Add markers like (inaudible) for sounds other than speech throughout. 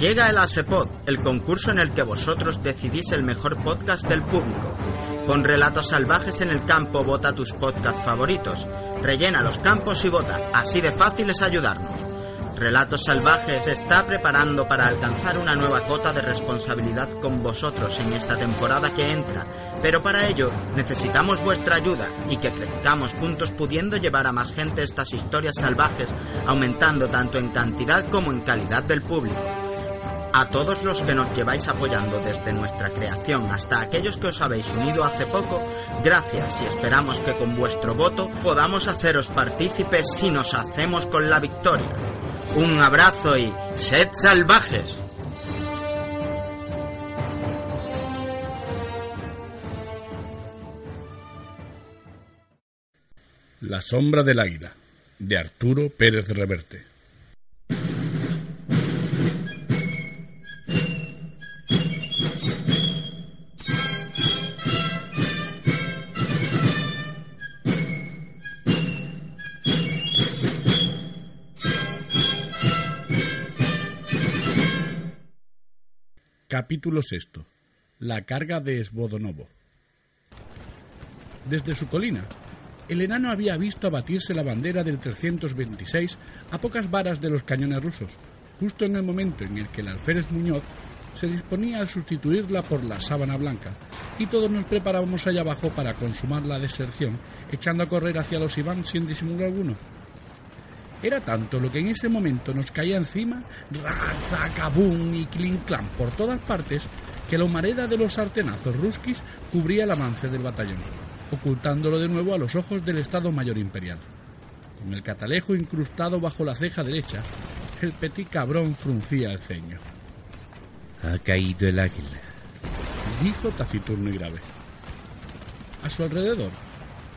Llega el ASEPOD, el concurso en el que vosotros decidís el mejor podcast del público. Con relatos salvajes en el campo, vota tus podcasts favoritos. Rellena los campos y vota. Así de fácil es ayudarnos. Relatos Salvajes está preparando para alcanzar una nueva cota de responsabilidad con vosotros en esta temporada que entra, pero para ello necesitamos vuestra ayuda y que crezcamos juntos pudiendo llevar a más gente estas historias salvajes, aumentando tanto en cantidad como en calidad del público. A todos los que nos lleváis apoyando desde nuestra creación hasta aquellos que os habéis unido hace poco, gracias y esperamos que con vuestro voto podamos haceros partícipes si nos hacemos con la victoria. Un abrazo y sed salvajes. La sombra del águila, de Arturo Pérez Reverte. Capítulo VI. La carga de Esbodonovo. Desde su colina, el enano había visto abatirse la bandera del 326 a pocas varas de los cañones rusos, justo en el momento en el que el alférez Muñoz se disponía a sustituirla por la sábana blanca, y todos nos preparábamos allá abajo para consumar la deserción, echando a correr hacia los Iván sin disimulo alguno. Era tanto lo que en ese momento nos caía encima, razacabum y clinclán por todas partes, que la humareda de los sartenazos ruskis cubría el avance del batallón, ocultándolo de nuevo a los ojos del Estado Mayor Imperial. Con el catalejo incrustado bajo la ceja derecha, el petit cabrón fruncía el ceño. Ha caído el águila, dijo taciturno y grave. A su alrededor,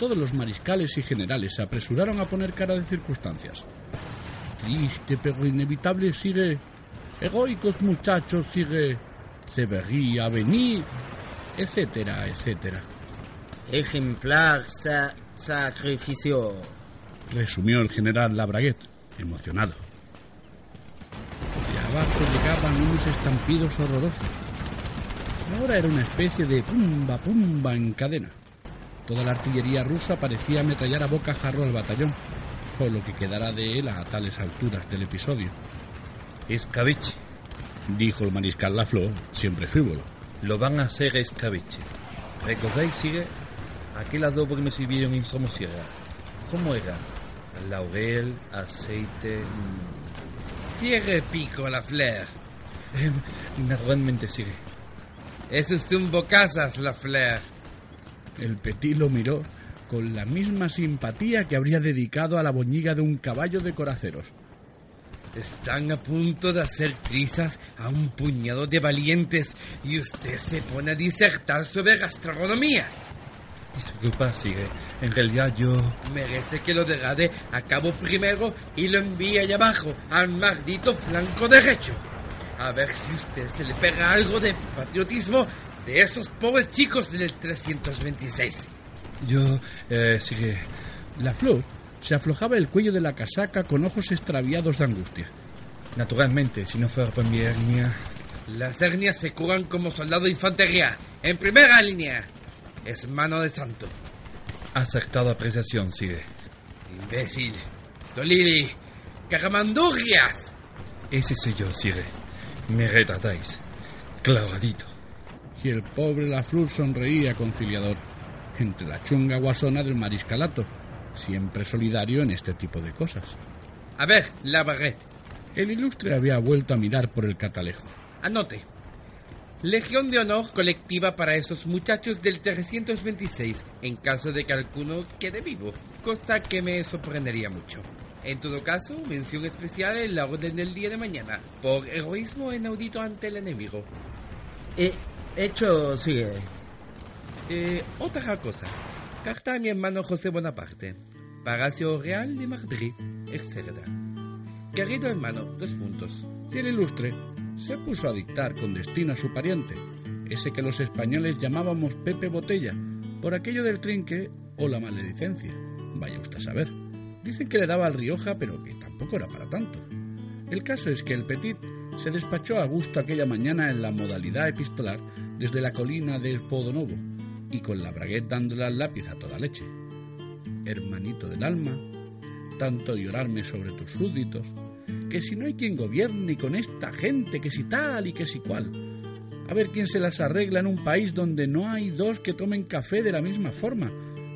todos los mariscales y generales se apresuraron a poner cara de circunstancias. Triste pero inevitable sigue. Egoicos muchachos sigue. Se vería venir. etcétera, etcétera. Ejemplar sa sacrificio. Resumió el general Labraguet, emocionado. De abajo llegaban unos estampidos horrorosos. Ahora era una especie de pumba pumba en cadena. Toda la artillería rusa parecía ametrallar a boca jarro al batallón, o lo que quedara de él a tales alturas del episodio. Escabeche, Dijo el mariscal Lafleur, siempre frívolo. lo van a hacer escabeche. ¿Recordáis, sigue? Aquel adobo que nos sirvieron en Somosierra. ¿Cómo era? Laurel, aceite... mm, Cierre pico la fleur. eh, (laughs) naturalmente, sigue. Es usted un bocazas, la fleur. El Petit lo miró con la misma simpatía que habría dedicado a la boñiga de un caballo de coraceros. Están a punto de hacer trizas a un puñado de valientes y usted se pone a disertar sobre gastronomía. Disculpa, sigue. En realidad yo... Merece que lo degrade a cabo primero y lo envíe allá abajo, al maldito flanco derecho. A ver si usted se le pega algo de patriotismo de esos pobres chicos del 326. Yo... Eh, sigue. La Flor se aflojaba el cuello de la casaca con ojos extraviados de angustia. Naturalmente, si no fuera por mi hernia... Las hernias se curan como soldado de infantería, en primera línea. Es mano de santo. Acertada apreciación, sigue. Imbécil. Dolili. Caramandurrias. Ese soy yo, sigue. Me retratáis. Clavadito. Y el pobre Lafleur sonreía conciliador, entre la chunga guasona del mariscalato, siempre solidario en este tipo de cosas. A ver, la barret. El ilustre había vuelto a mirar por el catalejo. Anote. Legión de honor colectiva para esos muchachos del 326, en caso de que alguno quede vivo, cosa que me sorprendería mucho. En todo caso, mención especial en la orden del día de mañana, por heroísmo inaudito ante el enemigo. Eh, hecho sigue. Eh, otra cosa. Carta a mi hermano José Bonaparte, Palacio Real de Madrid, etc. Querido hermano, dos puntos. Y el ilustre se puso a dictar con destino a su pariente, ese que los españoles llamábamos Pepe Botella, por aquello del trinque o la maledicencia. Vaya usted a saber. Dicen que le daba al Rioja, pero que tampoco era para tanto. El caso es que el Petit se despachó a gusto aquella mañana en la modalidad epistolar desde la colina de Podonovo y con la bragueta dándole al lápiz a toda leche. Hermanito del alma, tanto llorarme sobre tus súbditos, que si no hay quien gobierne con esta gente, que si tal y que si cual. A ver quién se las arregla en un país donde no hay dos que tomen café de la misma forma,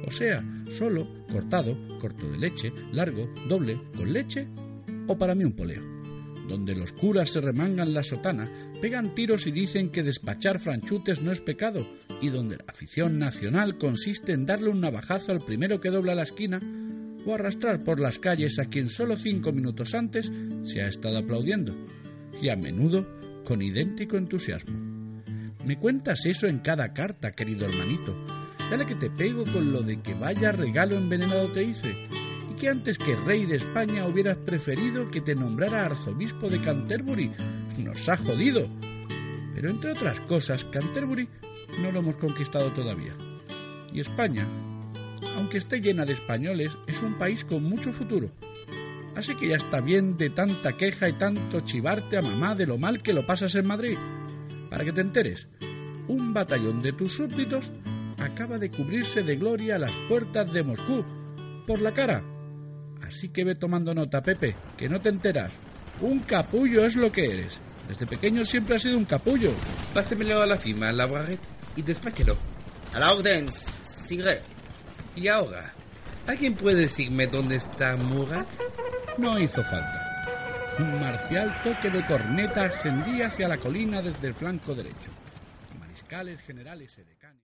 o sea, solo, cortado, corto de leche, largo, doble, con leche, o para mí un poleo, donde los curas se remangan la sotana, pegan tiros y dicen que despachar franchutes no es pecado, y donde la afición nacional consiste en darle un navajazo al primero que dobla la esquina, o arrastrar por las calles a quien solo cinco minutos antes se ha estado aplaudiendo, y a menudo con idéntico entusiasmo. Me cuentas eso en cada carta, querido hermanito, Dale que te pego con lo de que vaya regalo envenenado te hice. Y que antes que rey de España hubieras preferido que te nombrara arzobispo de Canterbury. Nos ha jodido. Pero entre otras cosas, Canterbury no lo hemos conquistado todavía. Y España, aunque esté llena de españoles, es un país con mucho futuro. Así que ya está bien de tanta queja y tanto chivarte a mamá de lo mal que lo pasas en Madrid. Para que te enteres, un batallón de tus súbditos acaba de cubrirse de gloria las puertas de Moscú por la cara. Así que ve tomando nota, Pepe, que no te enteras. Un capullo es lo que eres. Desde pequeño siempre has sido un capullo. Pásemelo a la firma, la barret, y despáchelo. A la orden, sigue. Y ahora, ¿alguien puede decirme dónde está Murat? No hizo falta. Un marcial toque de corneta ascendía hacia la colina desde el flanco derecho. Mariscales, generales, edecanes.